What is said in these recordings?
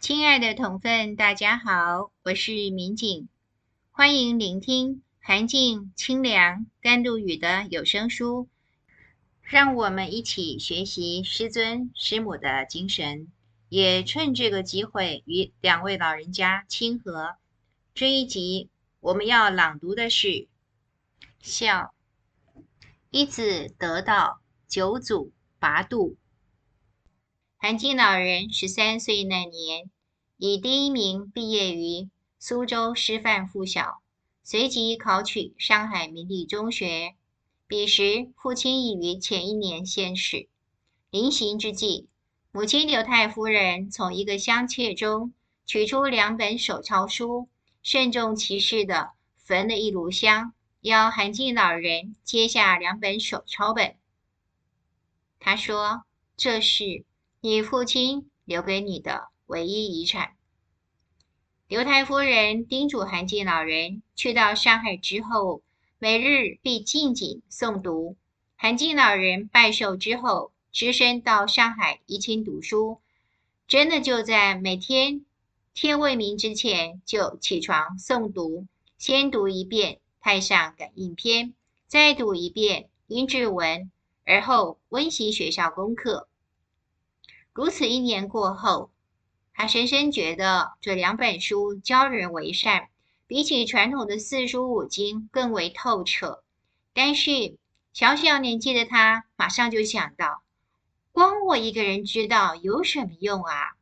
亲爱的同分，大家好，我是民警，欢迎聆听涵静、清凉、甘露雨的有声书，让我们一起学习师尊师母的精神，也趁这个机会与两位老人家亲和。这一集我们要朗读的是孝。一子得道，九祖拔度。韩静老人十三岁那年，以第一名毕业于苏州师范附小，随即考取上海明理中学。彼时父亲已于前一年仙逝。临行之际，母亲刘太夫人从一个箱篋中取出两本手抄书，慎重其事地焚了一炉香。要韩静老人接下两本手抄本。他说：“这是你父亲留给你的唯一遗产。”刘太夫人叮嘱韩静老人，去到上海之后，每日必静静诵读。韩静老人拜寿之后，只身到上海怡亲读书，真的就在每天天未明之前就起床诵读，先读一遍。太上感应篇，再读一遍阴騭文，而后温习学校功课。如此一年过后，他深深觉得这两本书教人为善，比起传统的四书五经更为透彻。但是小小年纪的他，马上就想到：光我一个人知道有什么用啊？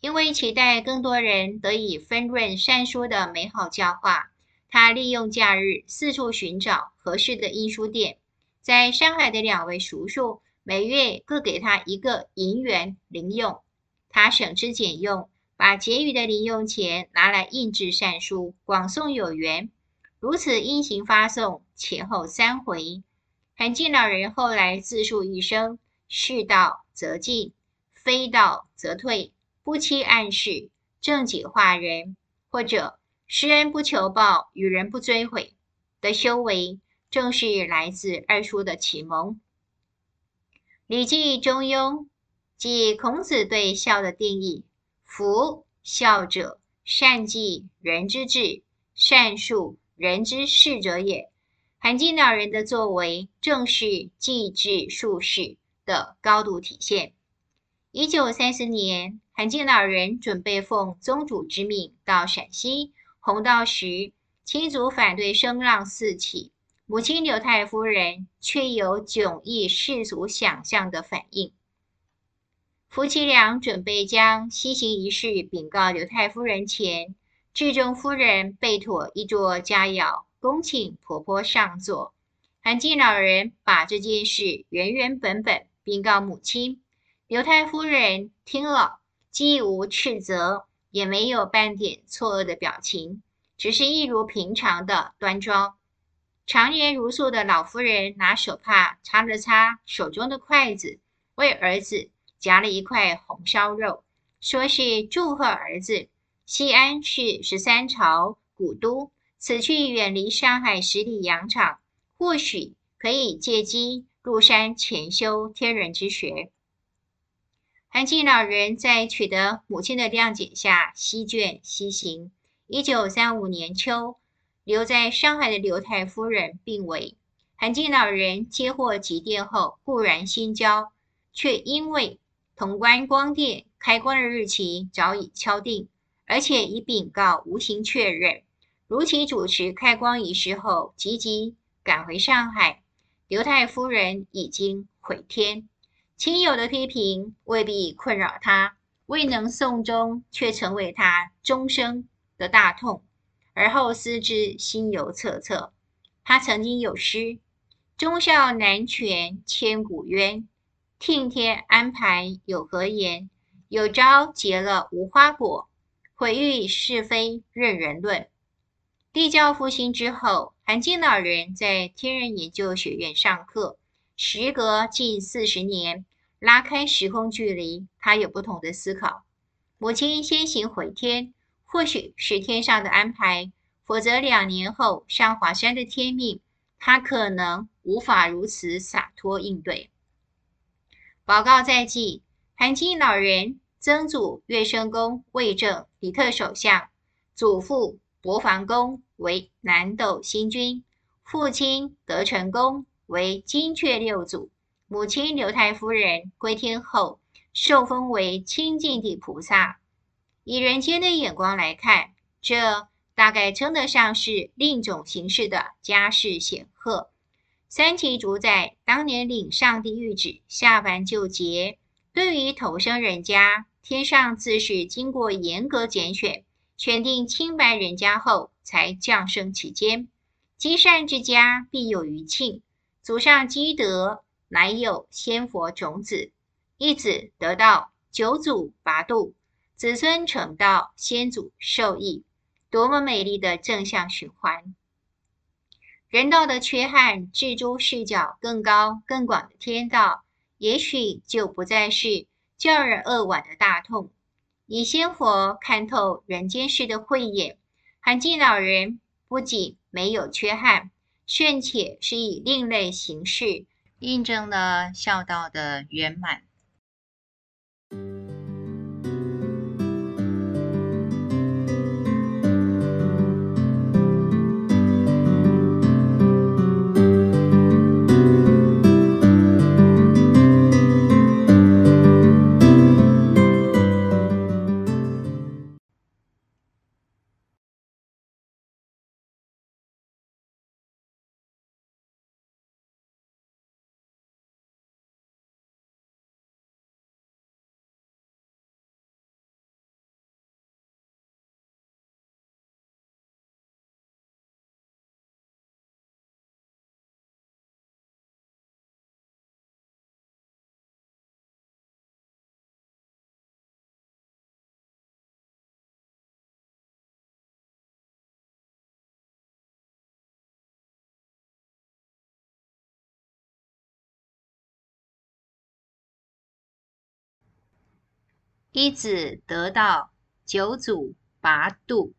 因为期待更多人得以分润善书的美好教化。他利用假日四处寻找合适的印书店，在上海的两位叔叔每月各给他一个银元零用，他省吃俭用，把结余的零用钱拿来印制善书，广送有缘。如此因行发送，前后三回。涵静老人后来自述一生：是道则进，非道则退，不欺暗室，正己化人，或者。施恩不求报，与人不追悔的修为，正是来自二叔的启蒙。《礼记·中庸》即孔子对孝的定义：夫孝者，善继人之志，善述人之事者也。韩静老人的作为，正是继志述事的高度体现。一九三四年，韩静老人准备奉宗主之命到陕西。弘道时，亲族反对声浪四起，母亲刘太夫人却有迥异世俗想象的反应。夫妻俩准备将西行一事禀告刘太夫人前，智忠夫人备妥一桌佳肴，恭请婆婆上座。韩静老人把这件事原原本本禀告母亲，刘太夫人听了，既无斥责。也没有半点错愕的表情，只是一如平常的端庄。常年如素的老夫人拿手帕擦了擦手中的筷子，为儿子夹了一块红烧肉，说是祝贺儿子。西安是十三朝古都，此去远离上海十里洋场，或许可以借机入山潜修天人之学。韩静老人在取得母亲的谅解下，西卷西行。一九三五年秋，留在上海的刘太夫人病危。韩静老人接获急电后，固然心焦，却因为潼关光电开光的日期早已敲定，而且已禀告无形确认。如期主持开光仪式后，急急赶回上海。刘太夫人已经回天。亲友的批评未必困扰他，未能送终却成为他终生的大痛。而后思之，心犹恻恻。他曾经有诗：“忠孝难全千古冤，听天安排有何言？有朝结了无花果，毁誉是非任人论。”地教复兴之后，涵静老人在天人研究学院上课，时隔近四十年。拉开时空距离，他有不同的思考。母亲先行回天，或许是天上的安排；否则两年后上华山的天命，他可能无法如此洒脱应对。报告在即，涵静老人曾祖岳生公魏正李特首相，祖父伯房公为南斗星君，父亲德成公为金阙六祖，母亲刘太夫人归天后，受封为清净地菩萨。以人间的眼光来看，这大概称得上是另一种形式的家世显赫。三期主宰当年领上帝谕旨下凡救劫，对于投生人家，天上自是经过严格拣选，选定清白人家后，才降生其间。积善之家必有余庆，祖上积德，乃有仙佛种子，一子得道，九祖拔度，子孙成道，先祖受益，多么美丽的正向循环！人道的缺憾，置诸视角更高更广的天道，也许就不再是叫人扼腕的大痛。以仙佛看透人间事的慧眼，涵静老人不仅没有缺憾，甚且是以另类形式，印证了孝道的圆满。一子得道，九祖拔度。